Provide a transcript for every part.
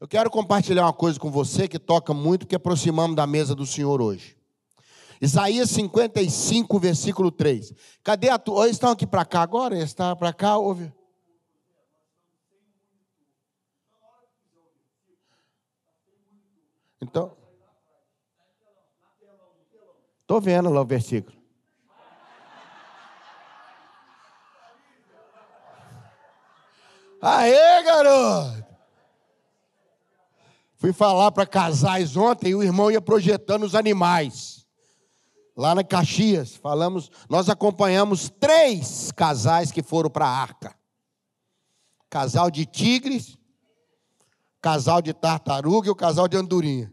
Eu quero compartilhar uma coisa com você que toca muito, que aproximamos da mesa do Senhor hoje. Isaías 55, versículo 3. Cadê a tua? Eles estão aqui para cá agora? Eles estão para cá? Ouve. Então. Estou vendo lá o versículo. Aê, garoto! Fui falar para casais ontem e o irmão ia projetando os animais. Lá na Caxias, falamos, nós acompanhamos três casais que foram para a arca. Casal de tigres, casal de tartaruga e o casal de andorinha.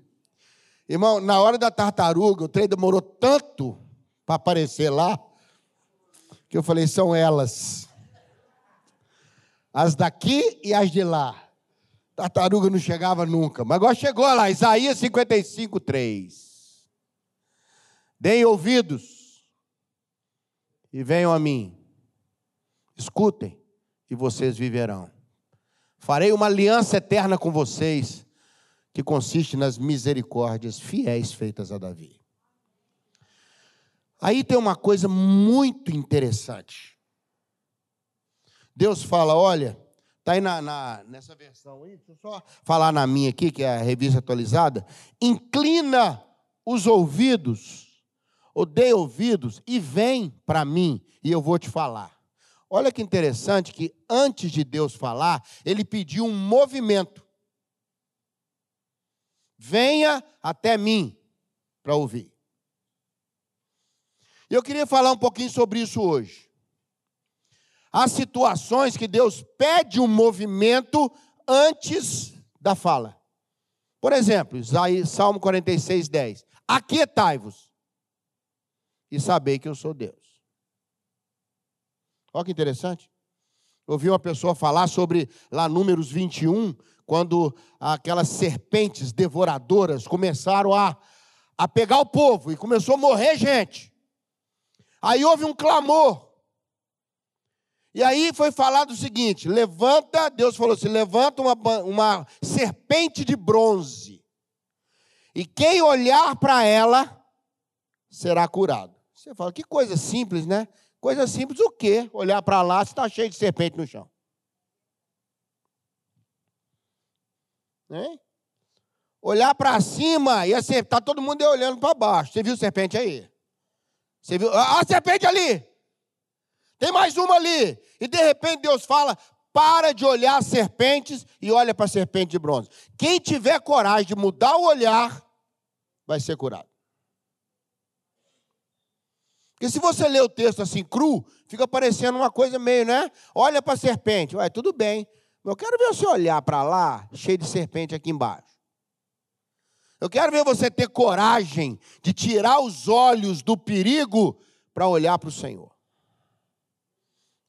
Irmão, na hora da tartaruga, o trem demorou tanto para aparecer lá, que eu falei, são elas. As daqui e as de lá. Tartaruga não chegava nunca. Mas agora chegou lá, Isaías 55, 3. Deem ouvidos e venham a mim. Escutem e vocês viverão. Farei uma aliança eterna com vocês, que consiste nas misericórdias fiéis feitas a Davi. Aí tem uma coisa muito interessante. Deus fala: olha, Está aí na, na, nessa versão aí, deixa eu só falar na minha aqui, que é a revista atualizada. Inclina os ouvidos, ou dê ouvidos, e vem para mim, e eu vou te falar. Olha que interessante que antes de Deus falar, ele pediu um movimento. Venha até mim para ouvir. Eu queria falar um pouquinho sobre isso hoje. Há situações que Deus pede um movimento antes da fala. Por exemplo, Salmo 46, 10. Aquietai-vos e sabei que eu sou Deus. Olha que interessante. Ouvi uma pessoa falar sobre lá Números 21, quando aquelas serpentes devoradoras começaram a, a pegar o povo e começou a morrer gente. Aí houve um clamor. E aí foi falado o seguinte: levanta, Deus falou assim: levanta uma, uma serpente de bronze, e quem olhar para ela será curado. Você fala, que coisa simples, né? Coisa simples o quê? Olhar para lá, se está cheio de serpente no chão. Hein? Olhar para cima e está todo mundo olhando para baixo. Você viu serpente aí? Você viu? Ah, a serpente ali! Tem mais uma ali. E de repente Deus fala: para de olhar serpentes e olha para a serpente de bronze. Quem tiver coragem de mudar o olhar, vai ser curado. Porque se você ler o texto assim cru, fica parecendo uma coisa meio, né? Olha para a serpente, vai, tudo bem. Eu quero ver você olhar para lá, cheio de serpente aqui embaixo. Eu quero ver você ter coragem de tirar os olhos do perigo para olhar para o Senhor.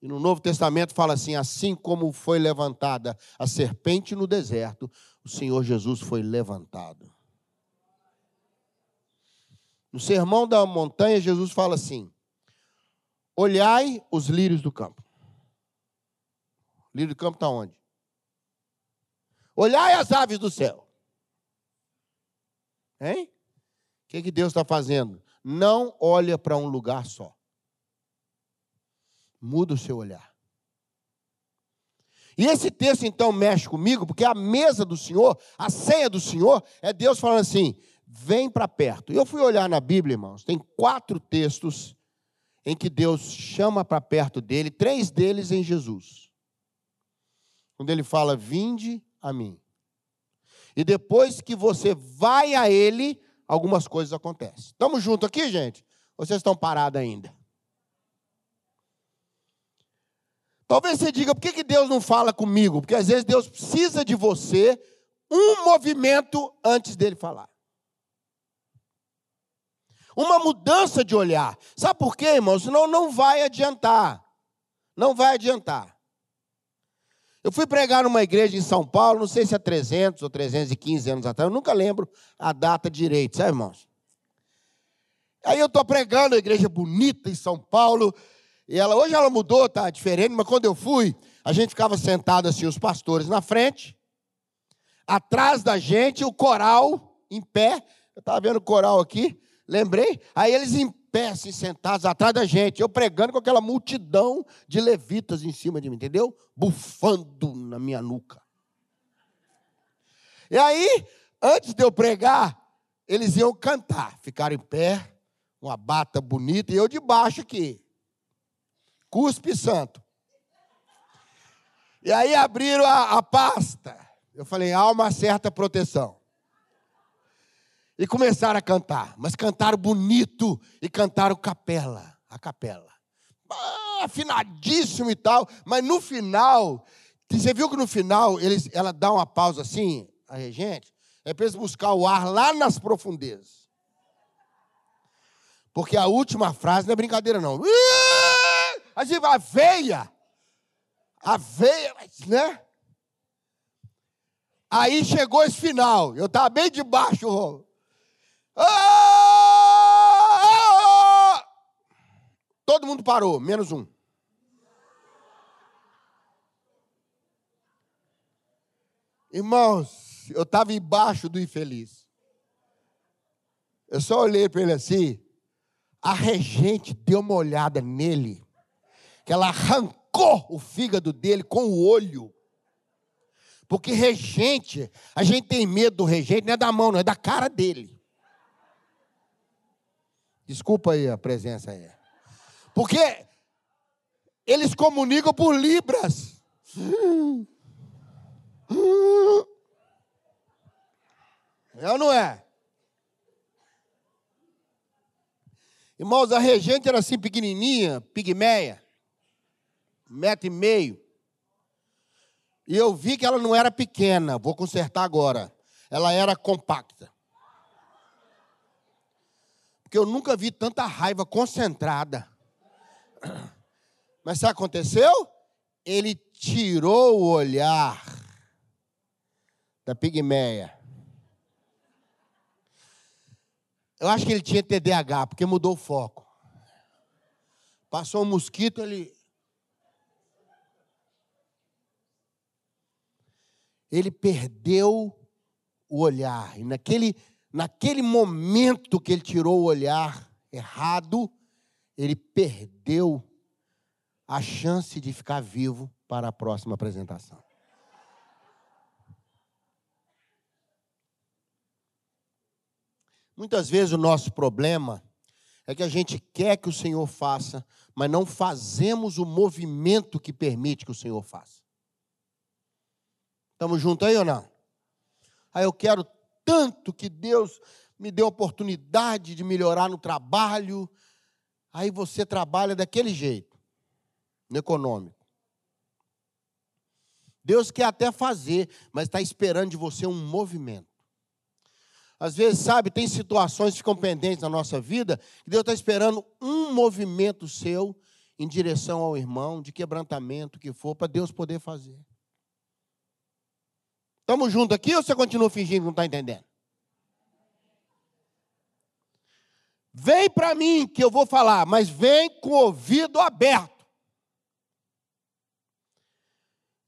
E no Novo Testamento fala assim: assim como foi levantada a serpente no deserto, o Senhor Jesus foi levantado. No Sermão da Montanha, Jesus fala assim: olhai os lírios do campo. O lírio do campo está onde? Olhai as aves do céu. Hein? O que, que Deus está fazendo? Não olha para um lugar só. Muda o seu olhar. E esse texto então mexe comigo, porque a mesa do Senhor, a ceia do Senhor, é Deus falando assim: vem para perto. Eu fui olhar na Bíblia, irmãos, tem quatro textos em que Deus chama para perto dele, três deles em Jesus. Quando ele fala: vinde a mim. E depois que você vai a ele, algumas coisas acontecem. Estamos juntos aqui, gente? Vocês estão parados ainda? Talvez você diga, por que, que Deus não fala comigo? Porque às vezes Deus precisa de você um movimento antes dele falar. Uma mudança de olhar. Sabe por quê, irmão? Senão não vai adiantar. Não vai adiantar. Eu fui pregar numa igreja em São Paulo, não sei se é 300 ou 315 anos atrás, eu nunca lembro a data direito, sabe, irmãos? Aí eu estou pregando, a igreja bonita em São Paulo, e ela, hoje ela mudou, tá diferente, mas quando eu fui, a gente ficava sentado assim, os pastores na frente. atrás da gente, o coral em pé. Eu estava vendo o coral aqui, lembrei? Aí eles em pé, assim, sentados atrás da gente. Eu pregando com aquela multidão de levitas em cima de mim, entendeu? Bufando na minha nuca. E aí, antes de eu pregar, eles iam cantar. Ficaram em pé, uma bata bonita, e eu de baixo aqui. Cuspe santo. E aí abriram a, a pasta. Eu falei, há uma certa proteção. E começaram a cantar, mas cantaram bonito e cantaram capela, a capela. Ah, afinadíssimo e tal, mas no final, você viu que no final eles, ela dá uma pausa assim, a regente, é para eles buscar o ar lá nas profundezas. Porque a última frase não é brincadeira, não. Assim, a veia, a veia, né? Aí chegou esse final, eu estava bem debaixo, Todo mundo parou, menos um. Irmãos, eu estava embaixo do infeliz. Eu só olhei para ele assim. A regente deu uma olhada nele, que ela arrancou o fígado dele com o olho. Porque regente, a gente tem medo do regente, não é da mão, não é da cara dele. Desculpa aí a presença aí. Porque eles comunicam por libras. É ou não é? Irmãos, a regente era assim pequenininha, pigmeia, metro e meio. E eu vi que ela não era pequena, vou consertar agora. Ela era compacta. Porque eu nunca vi tanta raiva concentrada. Mas sabe o que aconteceu? Ele tirou o olhar da pigmeia. Eu acho que ele tinha TDAH, porque mudou o foco. Passou um mosquito, ele. Ele perdeu o olhar. E naquele naquele momento que ele tirou o olhar errado, ele perdeu a chance de ficar vivo para a próxima apresentação. Muitas vezes o nosso problema é que a gente quer que o Senhor faça, mas não fazemos o movimento que permite que o Senhor faça. Estamos juntos aí ou não? Aí eu quero tanto que Deus me deu a oportunidade de melhorar no trabalho. Aí você trabalha daquele jeito, no econômico. Deus quer até fazer, mas está esperando de você um movimento. Às vezes, sabe, tem situações que ficam pendentes na nossa vida, que Deus está esperando um movimento seu em direção ao irmão, de quebrantamento que for, para Deus poder fazer. Estamos juntos aqui ou você continua fingindo que não está entendendo? Vem para mim que eu vou falar, mas vem com o ouvido aberto.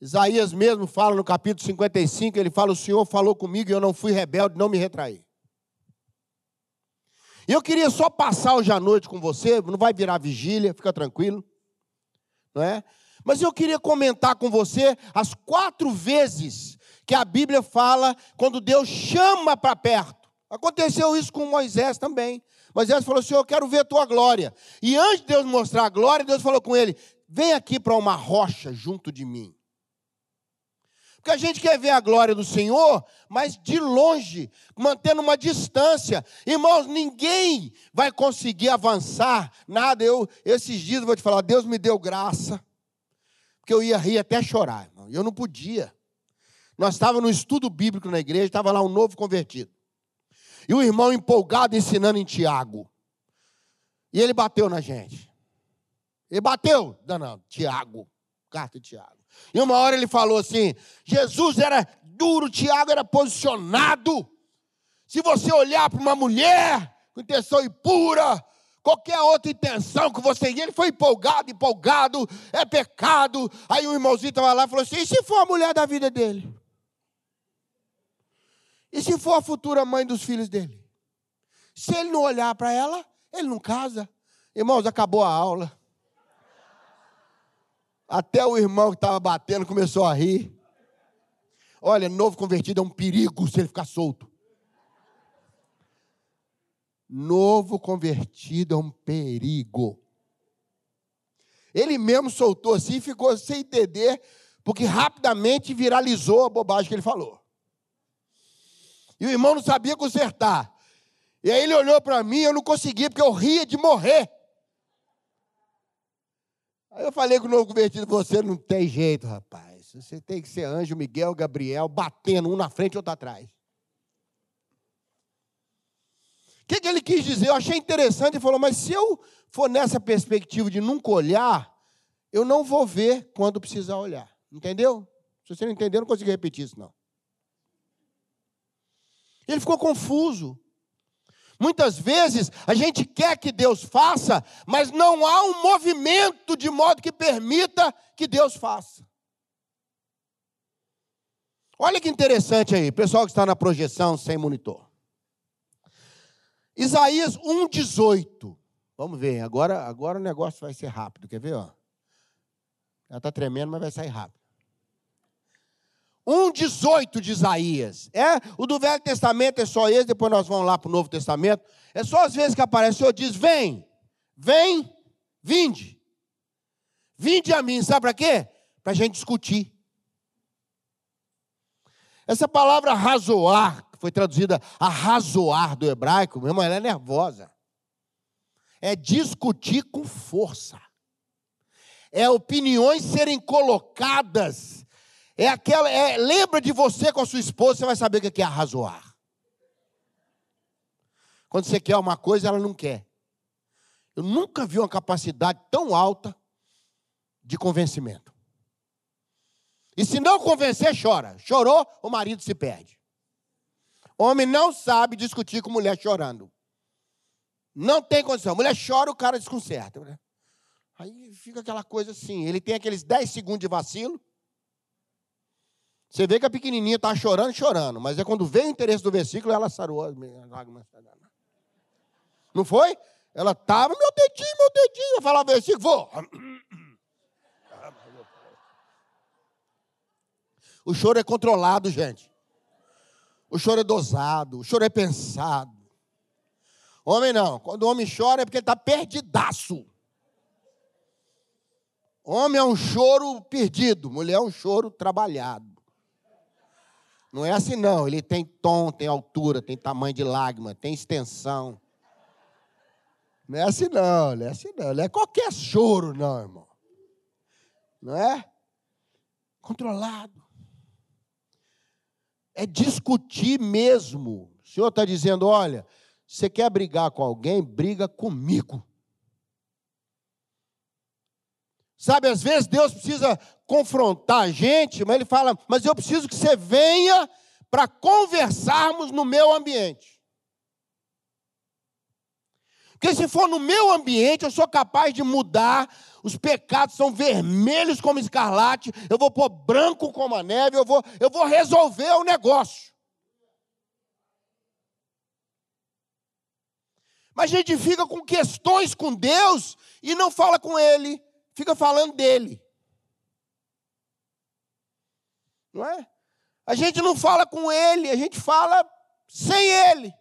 Isaías mesmo fala no capítulo 55, ele fala: O Senhor falou comigo e eu não fui rebelde, não me retraí. Eu queria só passar hoje à noite com você, não vai virar vigília, fica tranquilo, não é? Mas eu queria comentar com você as quatro vezes que a Bíblia fala quando Deus chama para perto. Aconteceu isso com Moisés também. Moisés falou: Senhor, eu quero ver a tua glória. E antes de Deus mostrar a glória, Deus falou com ele: Vem aqui para uma rocha junto de mim. Porque a gente quer ver a glória do Senhor, mas de longe, mantendo uma distância. Irmãos, ninguém vai conseguir avançar nada. Eu, esses dias, vou te falar, Deus me deu graça, porque eu ia rir até chorar, irmão. Eu não podia. Nós estávamos no estudo bíblico na igreja, estava lá um novo convertido. E o irmão empolgado ensinando em Tiago. E ele bateu na gente. Ele bateu, não, Tiago, carta de Tiago. E uma hora ele falou assim: Jesus era duro, Tiago era posicionado. Se você olhar para uma mulher com intenção impura, qualquer outra intenção que você. E ele foi empolgado, empolgado, é pecado. Aí o irmãozinho estava lá e falou assim: e se for a mulher da vida dele? E se for a futura mãe dos filhos dele? Se ele não olhar para ela, ele não casa. Irmãos, acabou a aula. Até o irmão que estava batendo começou a rir. Olha, novo convertido é um perigo se ele ficar solto. Novo convertido é um perigo. Ele mesmo soltou assim e ficou sem entender, porque rapidamente viralizou a bobagem que ele falou. E o irmão não sabia consertar. E aí ele olhou para mim, eu não conseguia, porque eu ria de morrer. Aí eu falei com o novo convertido: você não tem jeito, rapaz. Você tem que ser anjo, Miguel, Gabriel, batendo um na frente e outro atrás. O que, que ele quis dizer? Eu achei interessante. Ele falou: mas se eu for nessa perspectiva de nunca olhar, eu não vou ver quando precisar olhar. Entendeu? Se você não entendeu, não consigo repetir isso, não. Ele ficou confuso. Muitas vezes a gente quer que Deus faça, mas não há um movimento de modo que permita que Deus faça. Olha que interessante aí, pessoal que está na projeção sem monitor. Isaías 1,18. Vamos ver, agora, agora o negócio vai ser rápido, quer ver? Ó? Ela está tremendo, mas vai sair rápido. 1,18 de Isaías. É, o do Velho Testamento é só esse, depois nós vamos lá para o Novo Testamento. É só as vezes que aparece, o Senhor diz: Vem, vem, vinde. Vinde a mim, sabe para quê? Para a gente discutir. Essa palavra razoar, que foi traduzida a razoar do hebraico, meu irmão, ela é nervosa é discutir com força, é opiniões serem colocadas, é aquela, é, lembra de você com a sua esposa, você vai saber o que é arrazoar. Quando você quer uma coisa, ela não quer. Eu nunca vi uma capacidade tão alta de convencimento. E se não convencer, chora. Chorou, o marido se perde. Homem não sabe discutir com mulher chorando. Não tem condição. Mulher chora, o cara desconcerta. Né? Aí fica aquela coisa assim. Ele tem aqueles 10 segundos de vacilo. Você vê que a pequenininha está chorando, chorando. Mas é quando vem o interesse do versículo, ela sarou as lágrimas. Não foi? Ela estava, meu dedinho, meu dedinho. Eu falava versículo, vou. O choro é controlado, gente. O choro é dosado, o choro é pensado. Homem não. Quando o homem chora é porque ele está perdidaço. Homem é um choro perdido, mulher é um choro trabalhado. Não é assim, não. Ele tem tom, tem altura, tem tamanho de lágrima, tem extensão. Não é assim, não. Não é assim, não. Não é qualquer choro, não, irmão. Não é? Controlado. É discutir mesmo. O Senhor está dizendo: olha, você quer brigar com alguém? Briga comigo. Sabe, às vezes Deus precisa confrontar a gente, mas Ele fala: Mas eu preciso que você venha para conversarmos no meu ambiente. Porque se for no meu ambiente, eu sou capaz de mudar. Os pecados são vermelhos como escarlate, eu vou pôr branco como a neve, eu vou, eu vou resolver o negócio. Mas a gente fica com questões com Deus e não fala com Ele, fica falando dele. Não é? A gente não fala com Ele, a gente fala sem Ele.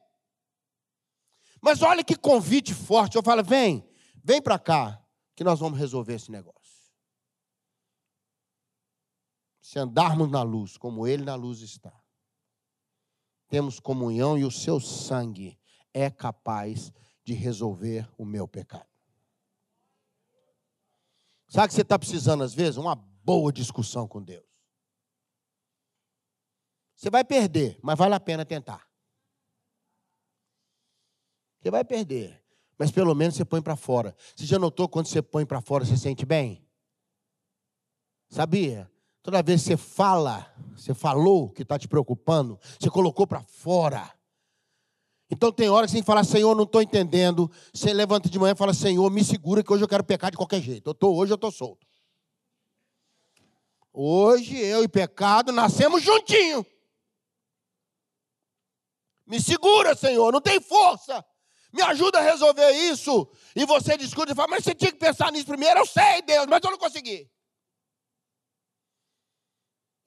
Mas olha que convite forte. Eu falo, vem, vem para cá, que nós vamos resolver esse negócio. Se andarmos na luz, como Ele na luz está, temos comunhão e o seu sangue é capaz de resolver o meu pecado. Sabe que você está precisando, às vezes? Uma boa discussão com Deus. Você vai perder, mas vale a pena tentar. Você vai perder, mas pelo menos você põe para fora. Você já notou quando você põe para fora, você sente bem? Sabia? Toda vez que você fala, você falou que está te preocupando, você colocou para fora. Então tem hora que você tem que falar, Senhor, não estou entendendo. Você levanta de manhã e fala, Senhor, me segura que hoje eu quero pecar de qualquer jeito. Eu tô, hoje eu estou solto. Hoje eu e pecado nascemos juntinho. Me segura, Senhor, não tem força. Me ajuda a resolver isso. E você discute e fala, mas você tinha que pensar nisso primeiro. Eu sei, Deus, mas eu não consegui.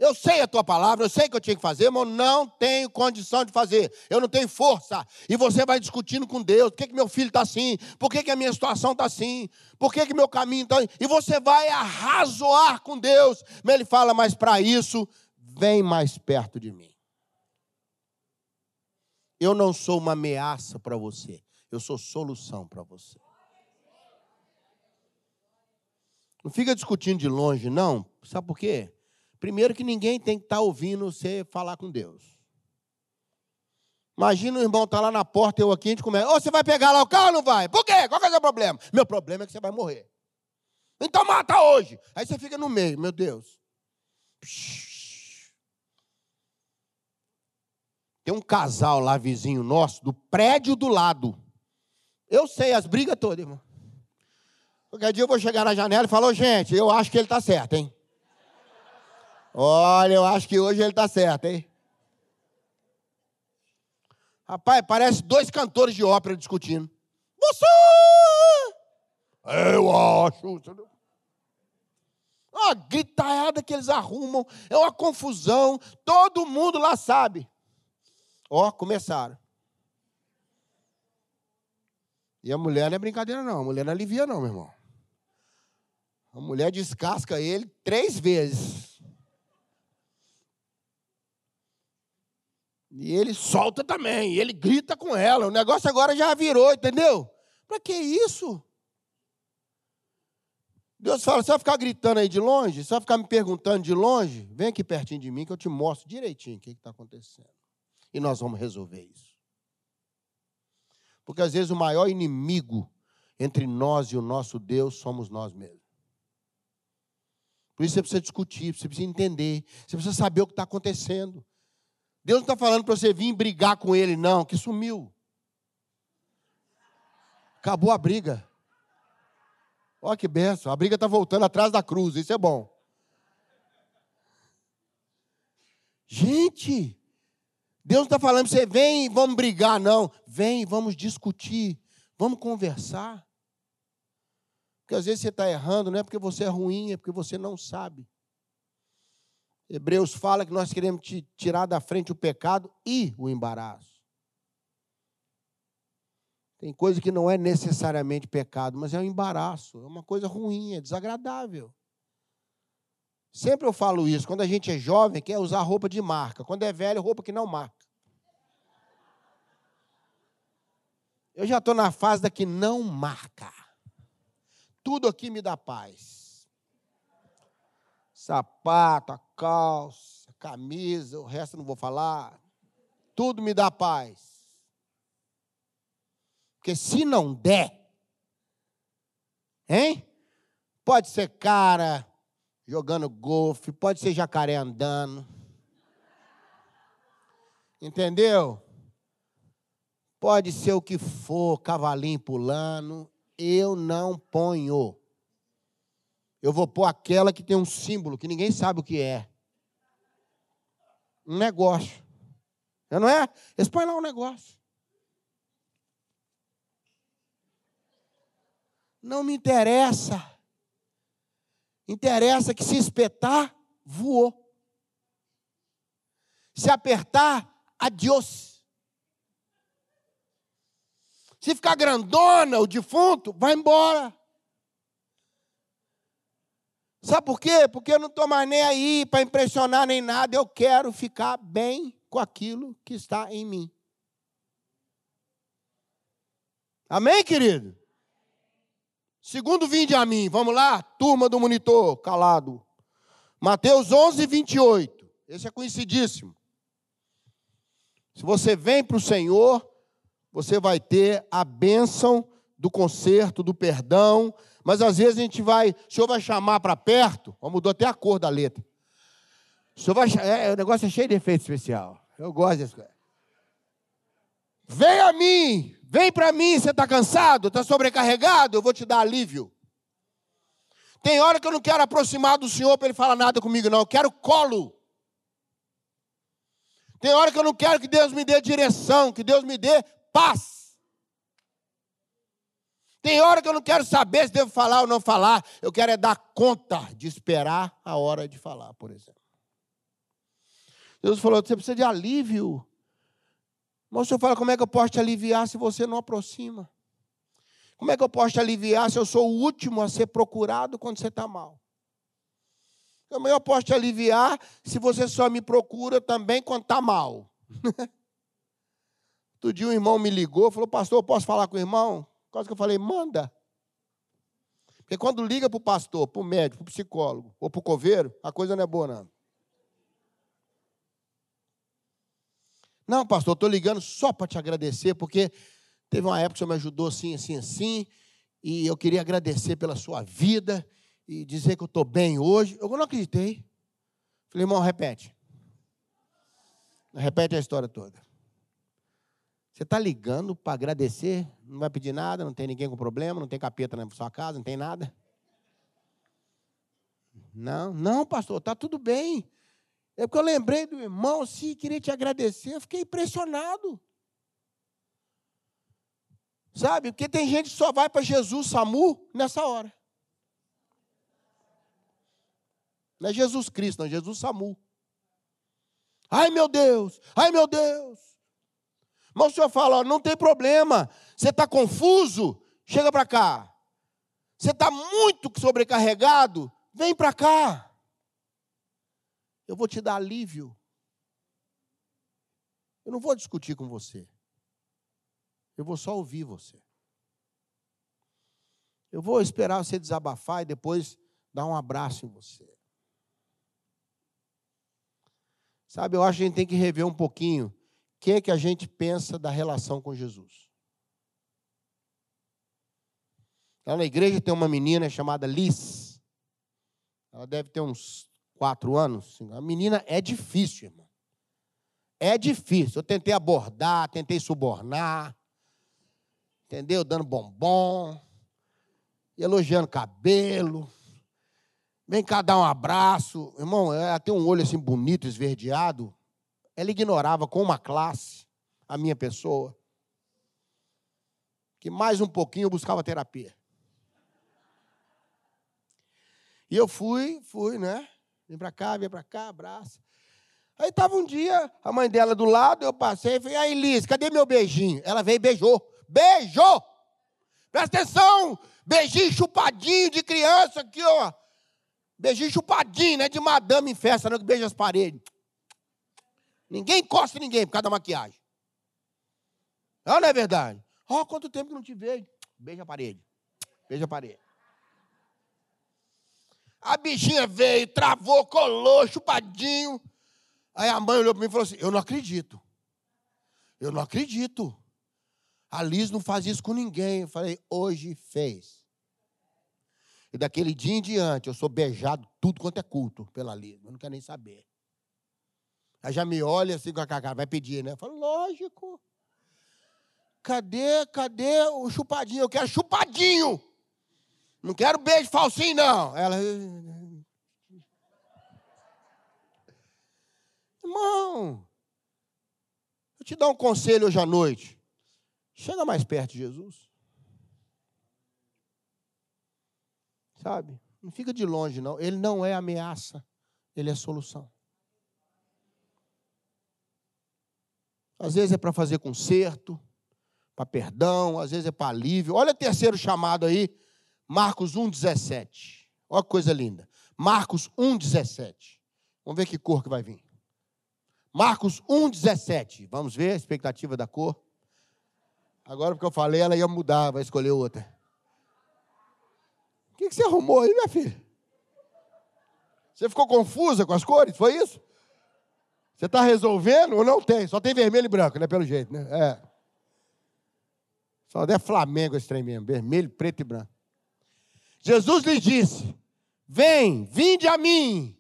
Eu sei a tua palavra, eu sei que eu tinha que fazer, mas não tenho condição de fazer. Eu não tenho força. E você vai discutindo com Deus: por que, que meu filho está assim? Por que, que a minha situação está assim? Por que, que meu caminho está. E você vai arrazoar com Deus. Mas ele fala: mas para isso, vem mais perto de mim. Eu não sou uma ameaça para você, eu sou solução para você. Não fica discutindo de longe, não. Sabe por quê? Primeiro que ninguém tem que estar tá ouvindo você falar com Deus. Imagina o irmão estar tá lá na porta, eu aqui, a gente começa. Ô, você vai pegar lá o carro ou não vai? Por quê? Qual é o seu problema? Meu problema é que você vai morrer. Então mata hoje. Aí você fica no meio, meu Deus. Tem um casal lá, vizinho nosso, do prédio do lado. Eu sei as brigas todas, irmão. Qualquer dia eu vou chegar na janela e falar, gente, eu acho que ele está certo, hein? Olha, eu acho que hoje ele está certo, hein? Rapaz, parece dois cantores de ópera discutindo. Você! Eu acho. Uma gritaiada que eles arrumam, é uma confusão, todo mundo lá sabe. Ó, começaram. E a mulher não é brincadeira, não. A mulher não alivia, não, meu irmão. A mulher descasca ele três vezes. E ele solta também, ele grita com ela. O negócio agora já virou, entendeu? Para que isso? Deus fala: você vai ficar gritando aí de longe? Você vai ficar me perguntando de longe? Vem aqui pertinho de mim que eu te mostro direitinho o que está acontecendo. E nós vamos resolver isso. Porque às vezes o maior inimigo entre nós e o nosso Deus somos nós mesmos. Por isso você precisa discutir, você precisa entender, você precisa saber o que está acontecendo. Deus não está falando para você vir brigar com ele, não, que sumiu. Acabou a briga. Olha que benção, a briga está voltando atrás da cruz, isso é bom. Gente, Deus não está falando para você, vem, vamos brigar, não. Vem, vamos discutir, vamos conversar. Porque às vezes você está errando, não é porque você é ruim, é porque você não sabe. Hebreus fala que nós queremos tirar da frente o pecado e o embaraço. Tem coisa que não é necessariamente pecado, mas é um embaraço, é uma coisa ruim, é desagradável. Sempre eu falo isso, quando a gente é jovem, quer usar roupa de marca, quando é velho, roupa que não marca. Eu já estou na fase da que não marca. Tudo aqui me dá paz sapato, a calça, a camisa, o resto não vou falar. Tudo me dá paz. Porque se não der, hein? Pode ser cara jogando golfe, pode ser jacaré andando. Entendeu? Pode ser o que for, cavalinho pulando, eu não ponho eu vou pôr aquela que tem um símbolo que ninguém sabe o que é. Um negócio. Não é? Eles põem lá um negócio. Não me interessa. Interessa que se espetar, voou. Se apertar, adiós. Se ficar grandona, o defunto, vai embora. Sabe por quê? Porque eu não estou mais nem aí para impressionar nem nada, eu quero ficar bem com aquilo que está em mim. Amém, querido? Segundo vinde a mim, vamos lá, turma do monitor, calado. Mateus 11, 28. Esse é conhecidíssimo. Se você vem para o Senhor, você vai ter a bênção do conserto, do perdão, mas às vezes a gente vai, o senhor vai chamar para perto, ó, mudou até a cor da letra. O senhor vai, é, o negócio é cheio de efeito especial. Eu gosto dessa coisa. Vem a mim, vem para mim, você está cansado, está sobrecarregado, eu vou te dar alívio. Tem hora que eu não quero aproximar do Senhor para Ele falar nada comigo, não, eu quero colo. Tem hora que eu não quero que Deus me dê direção, que Deus me dê paz. Tem hora que eu não quero saber se devo falar ou não falar. Eu quero é dar conta de esperar a hora de falar, por exemplo. Deus falou: você precisa de alívio. Mas o senhor fala: como é que eu posso te aliviar se você não aproxima? Como é que eu posso te aliviar se eu sou o último a ser procurado quando você está mal? Como eu posso te aliviar se você só me procura também quando está mal? Outro dia um irmão me ligou, falou, pastor, posso falar com o irmão? Quase que eu falei, manda. Porque quando liga para o pastor, para o médico, para o psicólogo ou para o coveiro, a coisa não é boa, não. Não, pastor, estou ligando só para te agradecer, porque teve uma época que o senhor me ajudou assim, assim, assim, e eu queria agradecer pela sua vida e dizer que eu estou bem hoje. Eu não acreditei. Falei, irmão, repete. Repete a história toda. Você está ligando para agradecer, não vai pedir nada, não tem ninguém com problema, não tem capeta na sua casa, não tem nada. Não, não, pastor, está tudo bem. É porque eu lembrei do irmão, sim, queria te agradecer. Eu fiquei impressionado. Sabe? Porque tem gente que só vai para Jesus, SAMU, nessa hora. Não é Jesus Cristo, não, é Jesus SAMU. Ai meu Deus, ai meu Deus. Mas o senhor fala, não tem problema. Você está confuso? Chega para cá. Você está muito sobrecarregado? Vem para cá. Eu vou te dar alívio. Eu não vou discutir com você. Eu vou só ouvir você. Eu vou esperar você desabafar e depois dar um abraço em você. Sabe, eu acho que a gente tem que rever um pouquinho que, que a gente pensa da relação com Jesus. Lá na igreja tem uma menina chamada Liz. Ela deve ter uns quatro anos. A menina é difícil, irmão. É difícil. Eu tentei abordar, tentei subornar, entendeu? Dando bombom, elogiando cabelo. Vem cá dar um abraço. Irmão, ela tem um olho assim bonito, esverdeado. Ela ignorava com uma classe a minha pessoa. Que mais um pouquinho eu buscava terapia. E eu fui, fui, né? Vem para cá, vem para cá, abraça. Aí estava um dia, a mãe dela do lado, eu passei e falei, aí, Liz, cadê meu beijinho? Ela veio e beijou. Beijou! Presta atenção! Beijinho chupadinho de criança aqui, ó. Beijinho chupadinho, né? De madame em festa, não que beija as paredes. Ninguém encosta ninguém por causa da maquiagem. Não, não é verdade? Oh, quanto tempo que não te vejo. Beija a parede. Beija a parede. A bichinha veio, travou, colou, chupadinho. Aí a mãe olhou para mim e falou assim: Eu não acredito. Eu não acredito. A Liz não faz isso com ninguém. Eu falei: Hoje fez. E daquele dia em diante, eu sou beijado tudo quanto é culto pela Liz. Eu não quero nem saber. Aí já me olha assim com a cara, vai pedir, né? Eu falo: Lógico. Cadê, cadê o chupadinho? Eu quero chupadinho. Não quero beijo falsinho, não. Ela. Irmão, eu te dar um conselho hoje à noite. Chega mais perto de Jesus. Sabe? Não fica de longe, não. Ele não é ameaça, ele é solução. Às vezes é para fazer conserto, para perdão, às vezes é para alívio. Olha o terceiro chamado aí, Marcos 1,17. Olha que coisa linda. Marcos 1,17. Vamos ver que cor que vai vir. Marcos 1,17. Vamos ver a expectativa da cor. Agora, porque eu falei, ela ia mudar, vai escolher outra. O que, que você arrumou aí, minha filha? Você ficou confusa com as cores? Foi isso? Você está resolvendo ou não tem? Só tem vermelho e branco, né? Pelo jeito, né? É. Só é Flamengo esse trem mesmo. Vermelho, preto e branco. Jesus lhe disse: Vem, vinde a mim,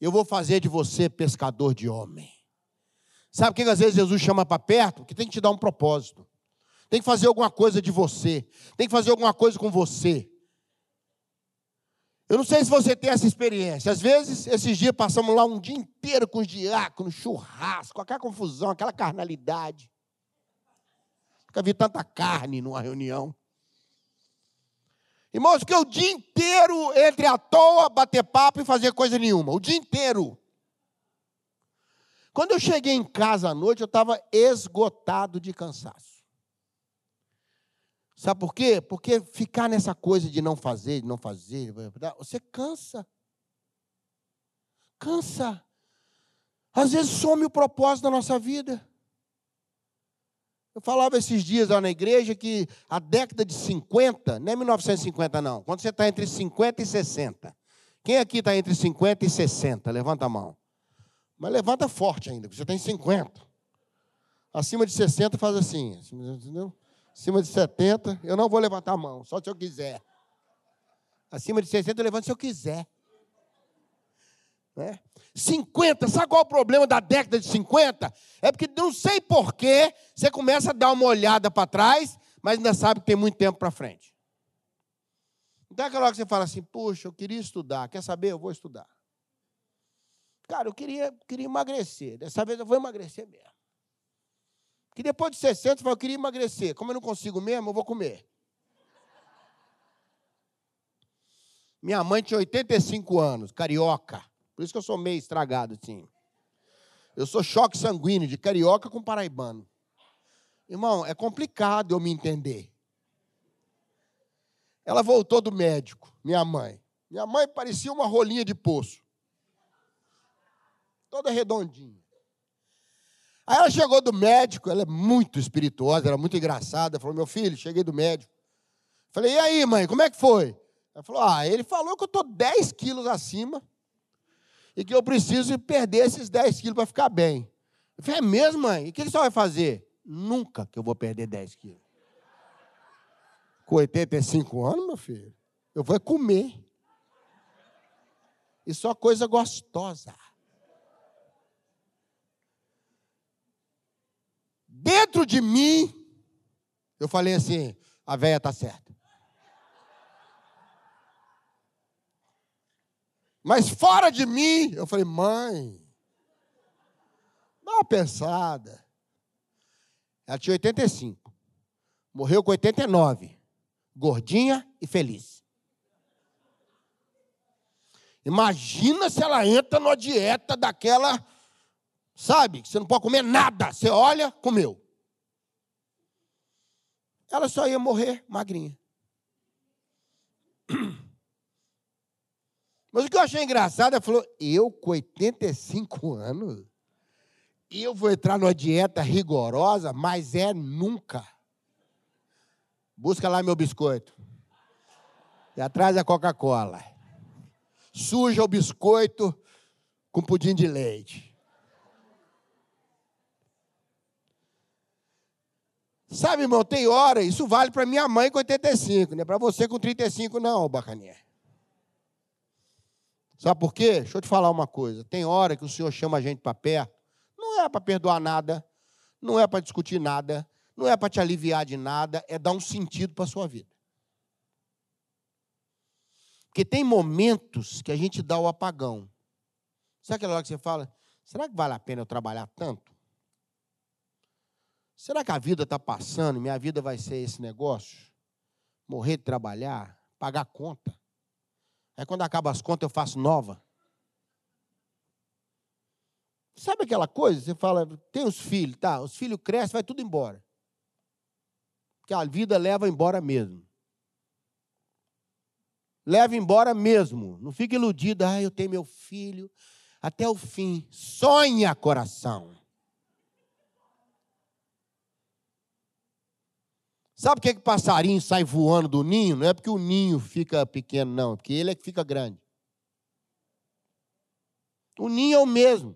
eu vou fazer de você pescador de homem. Sabe o que às vezes Jesus chama para perto? Que tem que te dar um propósito. Tem que fazer alguma coisa de você. Tem que fazer alguma coisa com você. Eu não sei se você tem essa experiência. Às vezes, esses dias passamos lá um dia inteiro com os diáconos, churrasco, aquela confusão, aquela carnalidade. Nunca vi tanta carne numa reunião. Irmãos, que o dia inteiro entre à toa, bater papo e fazer coisa nenhuma. O dia inteiro. Quando eu cheguei em casa à noite, eu estava esgotado de cansaço. Sabe por quê? Porque ficar nessa coisa de não fazer, de não fazer, você cansa. Cansa. Às vezes some o propósito da nossa vida. Eu falava esses dias lá na igreja que a década de 50, não é 1950 não, quando você está entre 50 e 60. Quem aqui está entre 50 e 60? Levanta a mão. Mas levanta forte ainda, porque você tem 50. Acima de 60 faz assim, entendeu? Acima de 70, eu não vou levantar a mão, só se eu quiser. Acima de 60 eu levanto se eu quiser. Né? 50, sabe qual é o problema da década de 50? É porque não sei porquê, você começa a dar uma olhada para trás, mas ainda sabe que tem muito tempo para frente. Então é aquela hora que você fala assim, puxa, eu queria estudar, quer saber? Eu vou estudar. Cara, eu queria, queria emagrecer, dessa vez eu vou emagrecer mesmo. Que depois de 60, você fala, eu queria emagrecer. Como eu não consigo mesmo, eu vou comer. Minha mãe tinha 85 anos, carioca. Por isso que eu sou meio estragado assim. Eu sou choque sanguíneo de carioca com paraibano. Irmão, é complicado eu me entender. Ela voltou do médico, minha mãe. Minha mãe parecia uma rolinha de poço. Toda redondinha. Aí ela chegou do médico, ela é muito espirituosa, era muito engraçada. Falou: Meu filho, cheguei do médico. Falei: E aí, mãe, como é que foi? Ela falou: Ah, ele falou que eu estou 10 quilos acima e que eu preciso perder esses 10 quilos para ficar bem. Eu falei, é mesmo, mãe? E o que ele só vai fazer? Nunca que eu vou perder 10 quilos. Com 85 anos, meu filho, eu vou comer. E só coisa gostosa. Dentro de mim, eu falei assim: a velha está certa. Mas fora de mim, eu falei, mãe, dá uma pensada. Ela tinha 85. Morreu com 89. Gordinha e feliz. Imagina se ela entra numa dieta daquela, sabe, você não pode comer nada. Você olha, comeu. Ela só ia morrer magrinha. Mas o que eu achei engraçado, ela falou: eu com 85 anos, eu vou entrar numa dieta rigorosa, mas é nunca. Busca lá meu biscoito. E atrás a Coca-Cola. Suja o biscoito com pudim de leite. Sabe, irmão, tem hora, isso vale para minha mãe com 85, não é para você com 35, não, bacaninha. Sabe por quê? Deixa eu te falar uma coisa. Tem hora que o Senhor chama a gente para perto, não é para perdoar nada, não é para discutir nada, não é para te aliviar de nada, é dar um sentido para a sua vida. Porque tem momentos que a gente dá o apagão. Sabe aquela hora que você fala, será que vale a pena eu trabalhar tanto? Será que a vida está passando, minha vida vai ser esse negócio? Morrer de trabalhar, pagar conta. Aí quando acaba as contas eu faço nova. Sabe aquela coisa? Você fala, tem os filhos, tá? Os filhos crescem, vai tudo embora. Porque a vida leva embora mesmo. Leva embora mesmo. Não fique iludido, ah, eu tenho meu filho até o fim. Sonha, coração. Sabe por que, que passarinho sai voando do ninho? Não é porque o ninho fica pequeno, não, é porque ele é que fica grande. O ninho é o mesmo.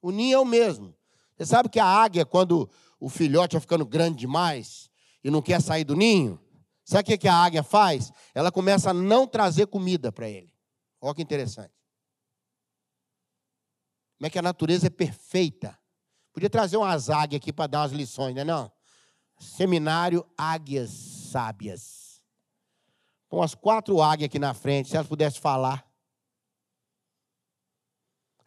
O ninho é o mesmo. Você sabe que a águia, quando o filhote vai ficando grande demais e não quer sair do ninho, sabe o que, que a águia faz? Ela começa a não trazer comida para ele. Olha que interessante. Como é que a natureza é perfeita. Podia trazer umas águias aqui para dar umas lições, né? Não? Seminário Águias Sábias. com as quatro águias aqui na frente, se ela pudesse falar.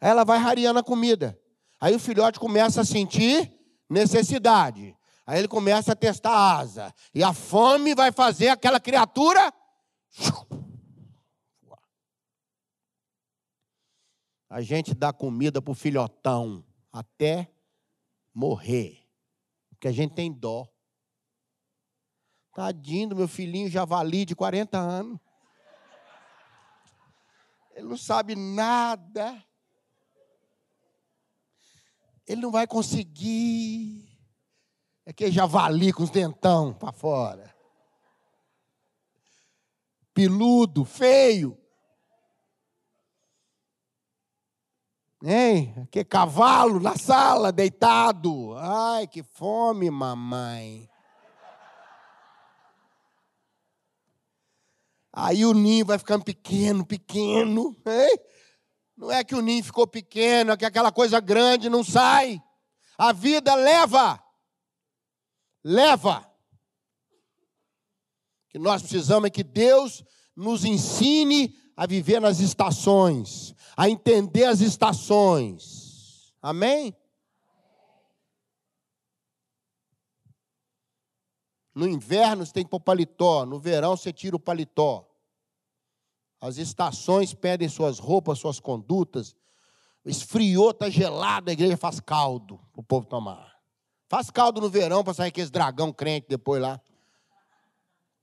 Aí ela vai rareando a comida. Aí o filhote começa a sentir necessidade. Aí ele começa a testar a asa. E a fome vai fazer aquela criatura. A gente dá comida para o filhotão até morrer. Porque a gente tem dó. Tadinho do meu filhinho javali de 40 anos. Ele não sabe nada. Ele não vai conseguir. É que javali com os dentão para fora. Piludo, feio. Hein? Que cavalo na sala, deitado. Ai, que fome, mamãe. Aí o ninho vai ficando pequeno, pequeno. Hein? Não é que o ninho ficou pequeno, é que aquela coisa grande não sai. A vida leva. Leva. O que nós precisamos é que Deus nos ensine a viver nas estações, a entender as estações. Amém? No inverno você tem que pôr paletó, no verão você tira o paletó. As estações pedem suas roupas, suas condutas. Esfriou, está gelado, a igreja faz caldo para o povo tomar. Faz caldo no verão para sair aqueles dragão crente depois lá.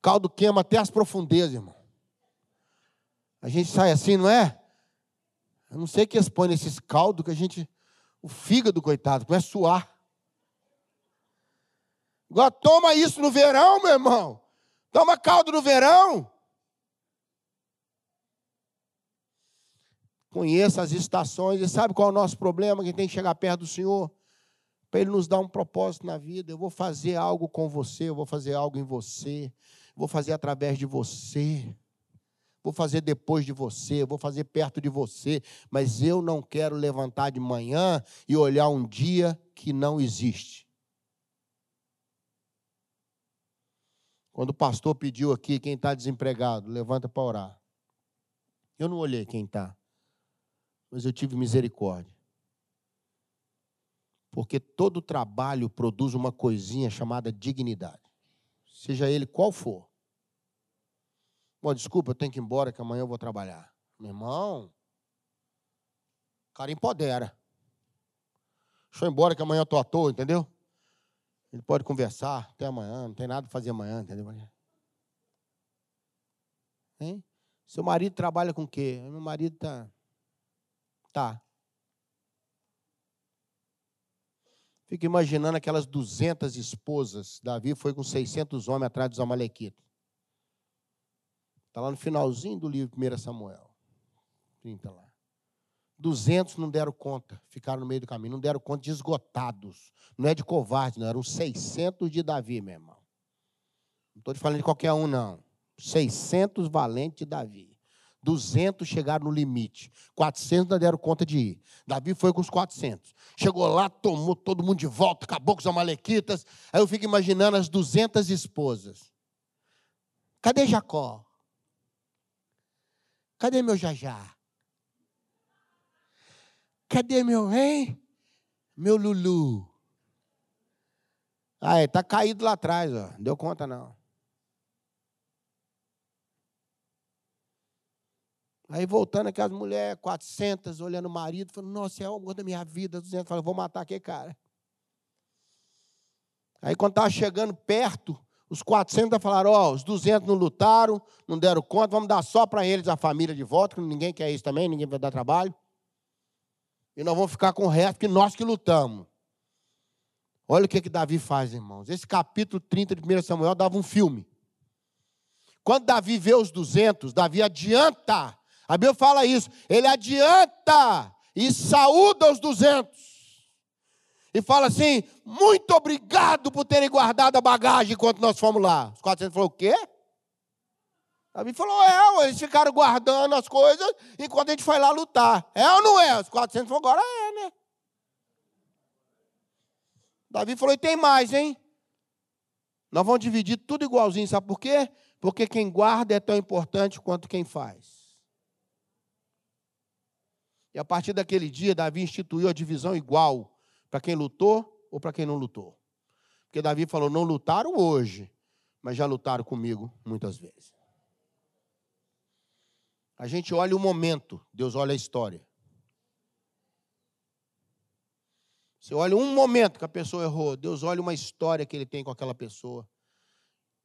Caldo queima até as profundezas, irmão. A gente sai assim, não é? Eu não sei que eles põem nesses caldos que a gente. O fígado, coitado, começa a suar. Agora toma isso no verão, meu irmão. Toma caldo no verão. Conheça as estações e sabe qual é o nosso problema? Que tem que chegar perto do Senhor para Ele nos dar um propósito na vida. Eu vou fazer algo com você, eu vou fazer algo em você, vou fazer através de você vou fazer depois de você, vou fazer perto de você, mas eu não quero levantar de manhã e olhar um dia que não existe. Quando o pastor pediu aqui, quem está desempregado, levanta para orar. Eu não olhei quem está, mas eu tive misericórdia. Porque todo trabalho produz uma coisinha chamada dignidade, seja ele qual for. Bom, desculpa, eu tenho que ir embora que amanhã eu vou trabalhar. Meu irmão, o cara empodera. Deixa eu ir embora que amanhã eu estou à toa, entendeu? Ele pode conversar até amanhã, não tem nada para fazer amanhã, entendeu? Hein? Seu marido trabalha com o quê? Meu marido tá. Tá. Fico imaginando aquelas 200 esposas. Davi foi com 600 homens atrás dos amalequitas. Está lá no finalzinho do livro 1 Samuel. 30 lá. 200 não deram conta, ficaram no meio do caminho, não deram conta de esgotados. Não é de covarde, não, eram 600 de Davi, meu irmão. Não estou te falando de qualquer um, não. 600 valentes de Davi. 200 chegaram no limite. 400 não deram conta de ir. Davi foi com os 400. Chegou lá, tomou todo mundo de volta, acabou com os amalequitas. Aí eu fico imaginando as 200 esposas. Cadê Jacó? Cadê meu Jajá? Cadê meu, hein? Meu Lulu. Ah, está caído lá atrás, ó. Deu conta não. Aí voltando aquelas mulheres, 400, olhando o marido, falando, nossa, é o amor da minha vida. 200, falando, vou matar aquele cara. Aí quando estava chegando perto, os 400 falaram: Ó, oh, os 200 não lutaram, não deram conta, vamos dar só para eles a família de volta, que ninguém quer isso também, ninguém vai dar trabalho. E nós vamos ficar com o resto, que nós que lutamos. Olha o que, que Davi faz, irmãos. Esse capítulo 30 de 1 Samuel dava um filme. Quando Davi vê os 200, Davi adianta. A Bíblia fala isso. Ele adianta e saúda os 200 e fala assim: muito obrigado por terem guardado a bagagem enquanto nós fomos lá. Os 400 falou: o quê? Davi falou: é, eles ficaram guardando as coisas enquanto a gente foi lá lutar. É ou não é? Os 400 falou: agora é, né? Davi falou: e tem mais, hein? Nós vamos dividir tudo igualzinho, sabe por quê? Porque quem guarda é tão importante quanto quem faz. E a partir daquele dia, Davi instituiu a divisão igual para quem lutou ou para quem não lutou. Porque Davi falou: não lutaram hoje, mas já lutaram comigo muitas vezes. A gente olha o momento, Deus olha a história. Você olha um momento que a pessoa errou, Deus olha uma história que ele tem com aquela pessoa.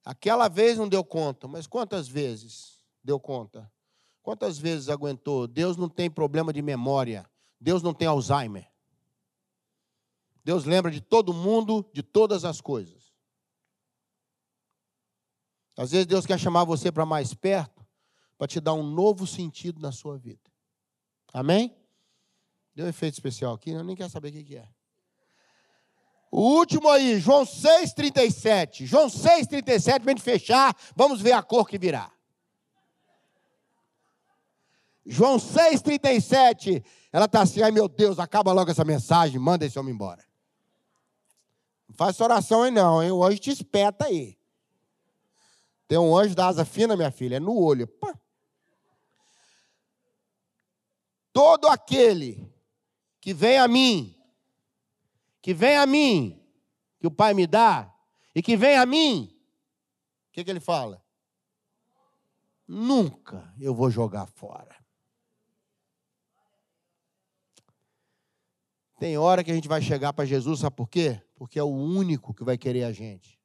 Aquela vez não deu conta, mas quantas vezes deu conta? Quantas vezes aguentou? Deus não tem problema de memória. Deus não tem Alzheimer. Deus lembra de todo mundo, de todas as coisas. Às vezes Deus quer chamar você para mais perto, para te dar um novo sentido na sua vida. Amém? Deu um efeito especial aqui, eu nem quero saber o que é. O último aí, João 6,37. João 6,37, para a gente fechar, vamos ver a cor que virá. João 6,37. Ela está assim, ai meu Deus, acaba logo essa mensagem, manda esse homem embora. Não faça oração aí não, hein? O anjo te espeta aí. Tem um anjo da asa fina, minha filha, é no olho. Pá. Todo aquele que vem a mim que vem a mim, que o Pai me dá, e que vem a mim, o que, que ele fala? Nunca eu vou jogar fora. Tem hora que a gente vai chegar para Jesus, sabe por quê? Porque é o único que vai querer a gente.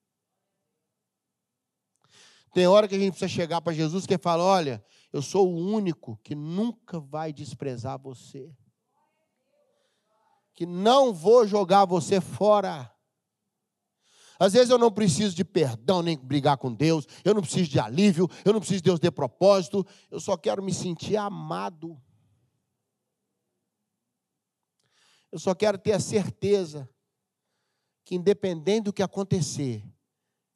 Tem hora que a gente precisa chegar para Jesus que fala: Olha, eu sou o único que nunca vai desprezar você que não vou jogar você fora. Às vezes eu não preciso de perdão nem brigar com Deus, eu não preciso de alívio, eu não preciso de Deus de propósito, eu só quero me sentir amado. Eu só quero ter a certeza que, independente do que acontecer,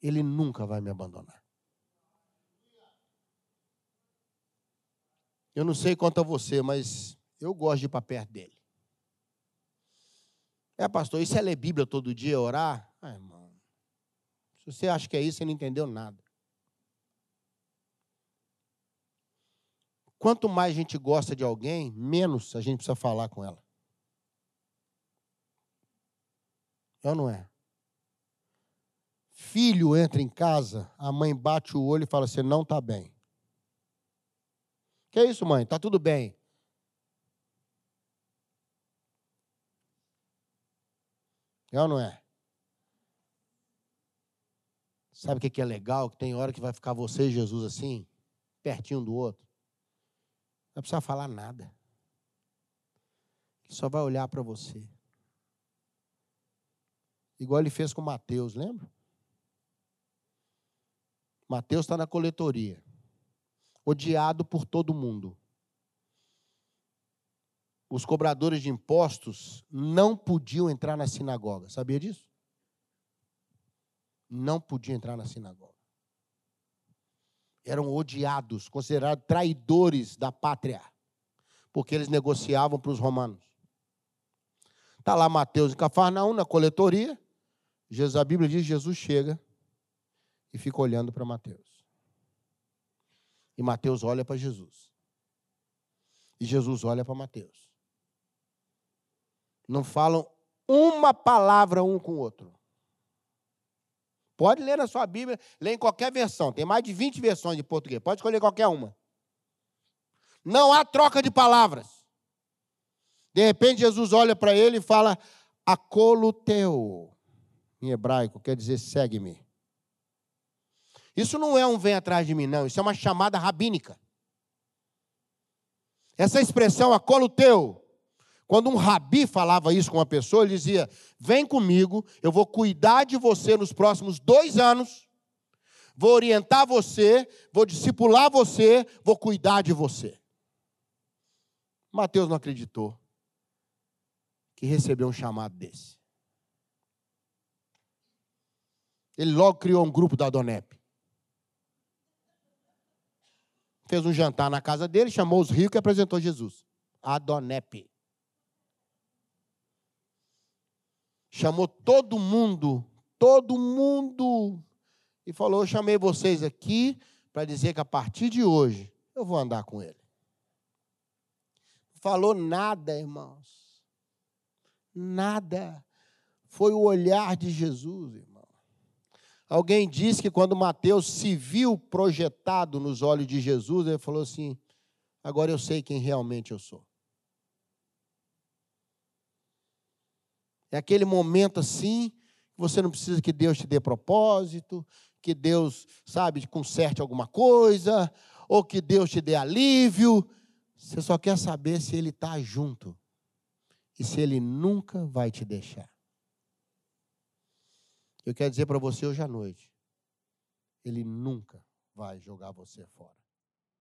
Ele nunca vai me abandonar. Eu não sei quanto a você, mas eu gosto de ir para perto dele. É, pastor, isso é ler Bíblia todo dia, orar? Ah, irmão. Se você acha que é isso, você não entendeu nada. Quanto mais a gente gosta de alguém, menos a gente precisa falar com ela. É ou não é? Filho entra em casa, a mãe bate o olho e fala: Você não está bem. Que é isso, mãe? Está tudo bem. É ou não é? Sabe o que é legal? Que tem hora que vai ficar você e Jesus assim, pertinho do outro. Não vai precisar falar nada. Ele só vai olhar para você. Igual ele fez com Mateus, lembra? Mateus está na coletoria, odiado por todo mundo os cobradores de impostos não podiam entrar na sinagoga. Sabia disso? Não podiam entrar na sinagoga. Eram odiados, considerados traidores da pátria, porque eles negociavam para os romanos. Está lá Mateus em Cafarnaum, na coletoria. Jesus, a Bíblia diz: Jesus chega e fica olhando para Mateus. E Mateus olha para Jesus. E Jesus olha para Mateus. Não falam uma palavra um com o outro. Pode ler na sua Bíblia, lê em qualquer versão. Tem mais de 20 versões de português. Pode escolher qualquer uma. Não há troca de palavras. De repente, Jesus olha para ele e fala: Acoluteu. Em hebraico, quer dizer segue-me. Isso não é um vem atrás de mim, não. Isso é uma chamada rabínica. Essa expressão, acoluteu, quando um rabi falava isso com uma pessoa, ele dizia: Vem comigo, eu vou cuidar de você nos próximos dois anos, vou orientar você, vou discipular você, vou cuidar de você. Mateus não acreditou que recebeu um chamado desse. Ele logo criou um grupo da Adonep. Fez um jantar na casa dele, chamou os ricos e apresentou Jesus. Adonep. chamou todo mundo, todo mundo, e falou: Eu chamei vocês aqui para dizer que a partir de hoje eu vou andar com ele. Falou nada, irmãos. Nada. Foi o olhar de Jesus, irmão. Alguém disse que quando Mateus se viu projetado nos olhos de Jesus, ele falou assim: agora eu sei quem realmente eu sou. É aquele momento assim, você não precisa que Deus te dê propósito, que Deus, sabe, conserte alguma coisa, ou que Deus te dê alívio. Você só quer saber se Ele está junto e se Ele nunca vai te deixar. Eu quero dizer para você hoje à noite: Ele nunca vai jogar você fora.